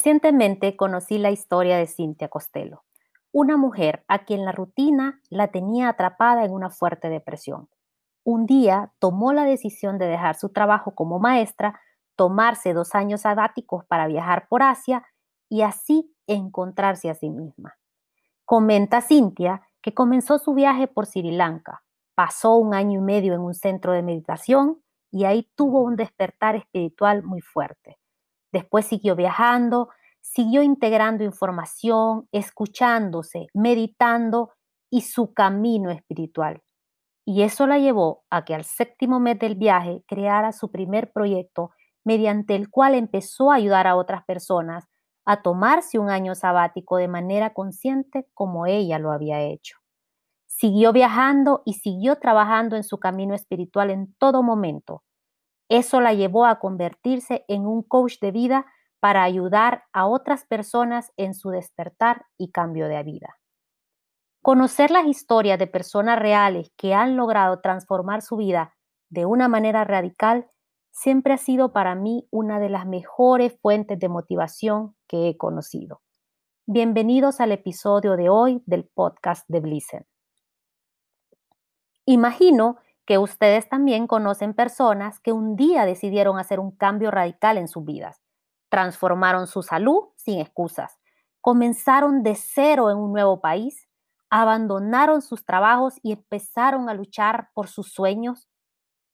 Recientemente conocí la historia de Cintia Costello, una mujer a quien la rutina la tenía atrapada en una fuerte depresión. Un día tomó la decisión de dejar su trabajo como maestra, tomarse dos años sabáticos para viajar por Asia y así encontrarse a sí misma. Comenta Cintia que comenzó su viaje por Sri Lanka, pasó un año y medio en un centro de meditación y ahí tuvo un despertar espiritual muy fuerte. Después siguió viajando, siguió integrando información, escuchándose, meditando y su camino espiritual. Y eso la llevó a que al séptimo mes del viaje creara su primer proyecto mediante el cual empezó a ayudar a otras personas a tomarse un año sabático de manera consciente como ella lo había hecho. Siguió viajando y siguió trabajando en su camino espiritual en todo momento, eso la llevó a convertirse en un coach de vida para ayudar a otras personas en su despertar y cambio de vida. Conocer las historias de personas reales que han logrado transformar su vida de una manera radical siempre ha sido para mí una de las mejores fuentes de motivación que he conocido. Bienvenidos al episodio de hoy del podcast de Blissen. Imagino que ustedes también conocen personas que un día decidieron hacer un cambio radical en sus vidas. Transformaron su salud sin excusas. Comenzaron de cero en un nuevo país. Abandonaron sus trabajos y empezaron a luchar por sus sueños.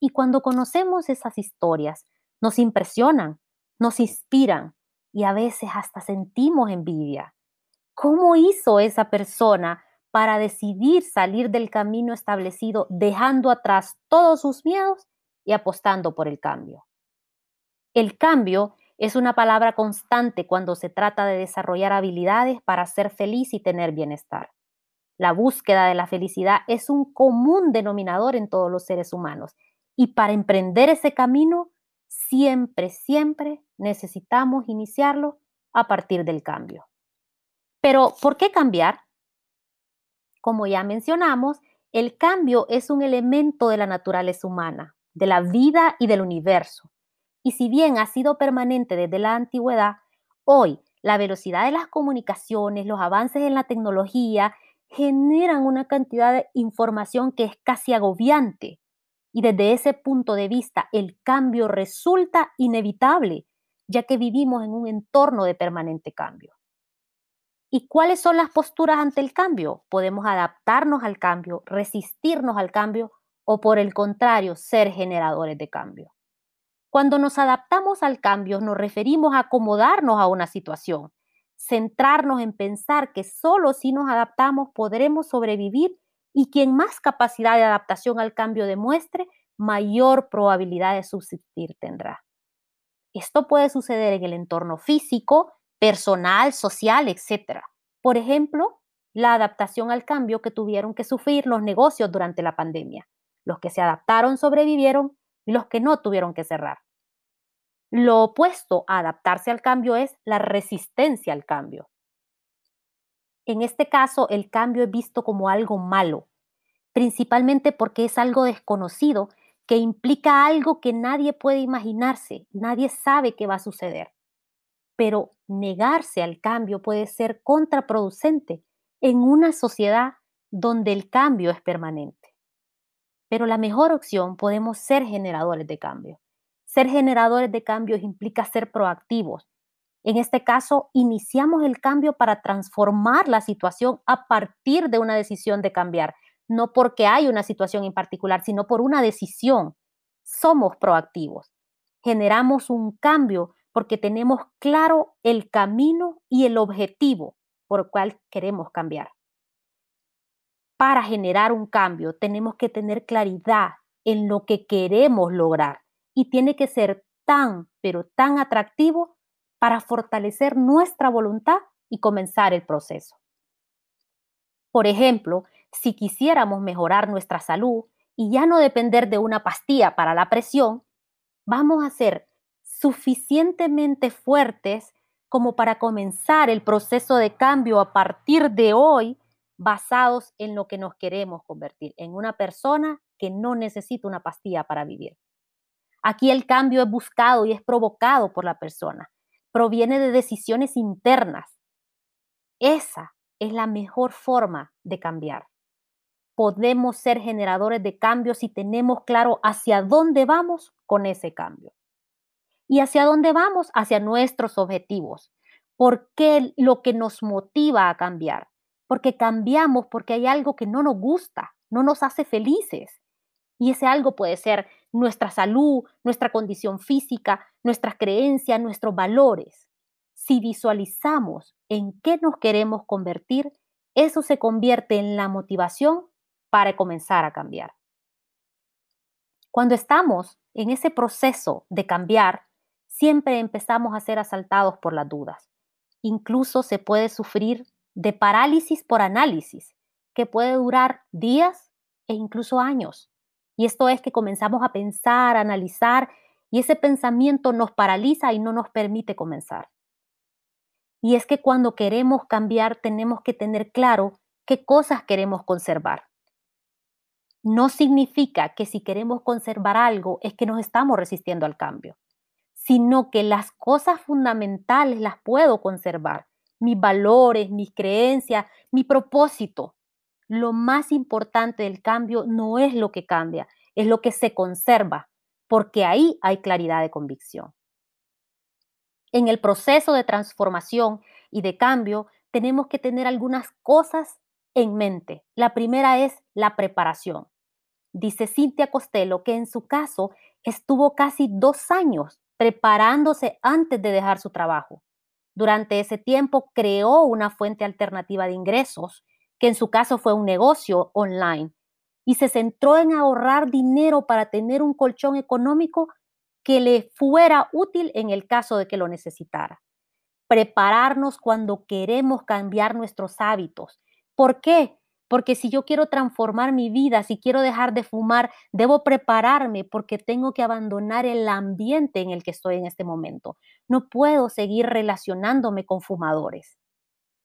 Y cuando conocemos esas historias, nos impresionan, nos inspiran y a veces hasta sentimos envidia. ¿Cómo hizo esa persona para decidir salir del camino establecido, dejando atrás todos sus miedos y apostando por el cambio. El cambio es una palabra constante cuando se trata de desarrollar habilidades para ser feliz y tener bienestar. La búsqueda de la felicidad es un común denominador en todos los seres humanos y para emprender ese camino siempre, siempre necesitamos iniciarlo a partir del cambio. Pero, ¿por qué cambiar? Como ya mencionamos, el cambio es un elemento de la naturaleza humana, de la vida y del universo. Y si bien ha sido permanente desde la antigüedad, hoy la velocidad de las comunicaciones, los avances en la tecnología generan una cantidad de información que es casi agobiante. Y desde ese punto de vista, el cambio resulta inevitable, ya que vivimos en un entorno de permanente cambio. ¿Y cuáles son las posturas ante el cambio? Podemos adaptarnos al cambio, resistirnos al cambio o por el contrario, ser generadores de cambio. Cuando nos adaptamos al cambio nos referimos a acomodarnos a una situación, centrarnos en pensar que solo si nos adaptamos podremos sobrevivir y quien más capacidad de adaptación al cambio demuestre, mayor probabilidad de subsistir tendrá. Esto puede suceder en el entorno físico, personal, social, etc. Por ejemplo, la adaptación al cambio que tuvieron que sufrir los negocios durante la pandemia. Los que se adaptaron sobrevivieron y los que no tuvieron que cerrar. Lo opuesto a adaptarse al cambio es la resistencia al cambio. En este caso, el cambio es visto como algo malo, principalmente porque es algo desconocido que implica algo que nadie puede imaginarse, nadie sabe qué va a suceder pero negarse al cambio puede ser contraproducente en una sociedad donde el cambio es permanente. Pero la mejor opción podemos ser generadores de cambio. Ser generadores de cambios implica ser proactivos. En este caso, iniciamos el cambio para transformar la situación a partir de una decisión de cambiar, no porque hay una situación en particular, sino por una decisión. Somos proactivos. Generamos un cambio porque tenemos claro el camino y el objetivo por el cual queremos cambiar. Para generar un cambio tenemos que tener claridad en lo que queremos lograr y tiene que ser tan, pero tan atractivo para fortalecer nuestra voluntad y comenzar el proceso. Por ejemplo, si quisiéramos mejorar nuestra salud y ya no depender de una pastilla para la presión, vamos a hacer suficientemente fuertes como para comenzar el proceso de cambio a partir de hoy basados en lo que nos queremos convertir, en una persona que no necesita una pastilla para vivir. Aquí el cambio es buscado y es provocado por la persona, proviene de decisiones internas. Esa es la mejor forma de cambiar. Podemos ser generadores de cambios si tenemos claro hacia dónde vamos con ese cambio. ¿Y hacia dónde vamos? Hacia nuestros objetivos. ¿Por qué lo que nos motiva a cambiar? Porque cambiamos porque hay algo que no nos gusta, no nos hace felices. Y ese algo puede ser nuestra salud, nuestra condición física, nuestras creencias, nuestros valores. Si visualizamos en qué nos queremos convertir, eso se convierte en la motivación para comenzar a cambiar. Cuando estamos en ese proceso de cambiar, siempre empezamos a ser asaltados por las dudas. Incluso se puede sufrir de parálisis por análisis, que puede durar días e incluso años. Y esto es que comenzamos a pensar, a analizar, y ese pensamiento nos paraliza y no nos permite comenzar. Y es que cuando queremos cambiar tenemos que tener claro qué cosas queremos conservar. No significa que si queremos conservar algo es que nos estamos resistiendo al cambio sino que las cosas fundamentales las puedo conservar, mis valores, mis creencias, mi propósito. Lo más importante del cambio no es lo que cambia, es lo que se conserva, porque ahí hay claridad de convicción. En el proceso de transformación y de cambio tenemos que tener algunas cosas en mente. La primera es la preparación. Dice Cintia Costello que en su caso estuvo casi dos años preparándose antes de dejar su trabajo. Durante ese tiempo creó una fuente alternativa de ingresos, que en su caso fue un negocio online, y se centró en ahorrar dinero para tener un colchón económico que le fuera útil en el caso de que lo necesitara. Prepararnos cuando queremos cambiar nuestros hábitos. ¿Por qué? Porque si yo quiero transformar mi vida, si quiero dejar de fumar, debo prepararme porque tengo que abandonar el ambiente en el que estoy en este momento. No puedo seguir relacionándome con fumadores.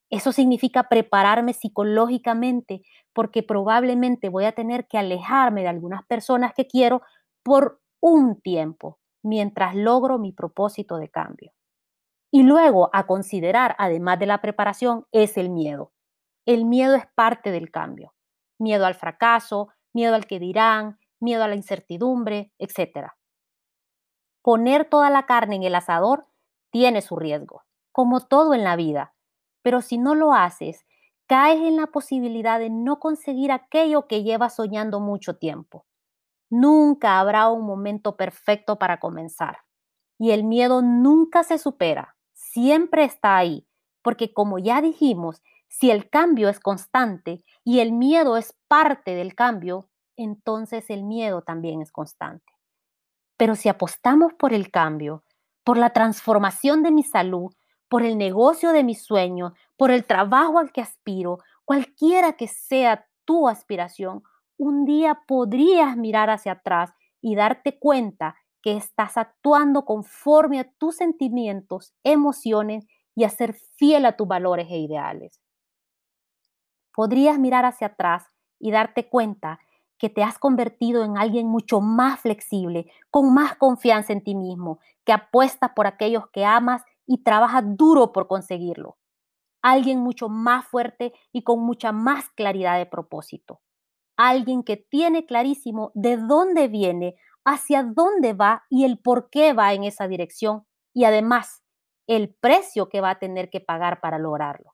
Eso significa prepararme psicológicamente porque probablemente voy a tener que alejarme de algunas personas que quiero por un tiempo mientras logro mi propósito de cambio. Y luego a considerar, además de la preparación, es el miedo. El miedo es parte del cambio. Miedo al fracaso, miedo al que dirán, miedo a la incertidumbre, etc. Poner toda la carne en el asador tiene su riesgo, como todo en la vida. Pero si no lo haces, caes en la posibilidad de no conseguir aquello que llevas soñando mucho tiempo. Nunca habrá un momento perfecto para comenzar. Y el miedo nunca se supera, siempre está ahí, porque como ya dijimos, si el cambio es constante y el miedo es parte del cambio, entonces el miedo también es constante. Pero si apostamos por el cambio, por la transformación de mi salud, por el negocio de mis sueños, por el trabajo al que aspiro, cualquiera que sea tu aspiración, un día podrías mirar hacia atrás y darte cuenta que estás actuando conforme a tus sentimientos, emociones y a ser fiel a tus valores e ideales podrías mirar hacia atrás y darte cuenta que te has convertido en alguien mucho más flexible, con más confianza en ti mismo, que apuesta por aquellos que amas y trabaja duro por conseguirlo. Alguien mucho más fuerte y con mucha más claridad de propósito. Alguien que tiene clarísimo de dónde viene, hacia dónde va y el por qué va en esa dirección y además el precio que va a tener que pagar para lograrlo.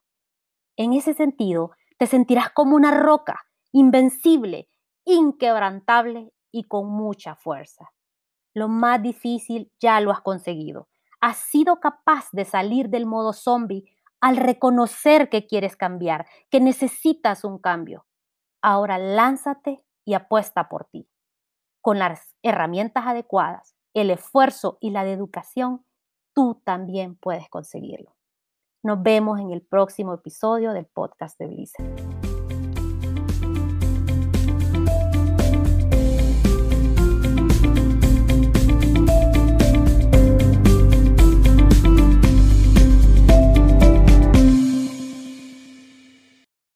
En ese sentido, te sentirás como una roca, invencible, inquebrantable y con mucha fuerza. Lo más difícil ya lo has conseguido. Has sido capaz de salir del modo zombie al reconocer que quieres cambiar, que necesitas un cambio. Ahora lánzate y apuesta por ti. Con las herramientas adecuadas, el esfuerzo y la educación, tú también puedes conseguirlo. Nos vemos en el próximo episodio del podcast de Blizzard.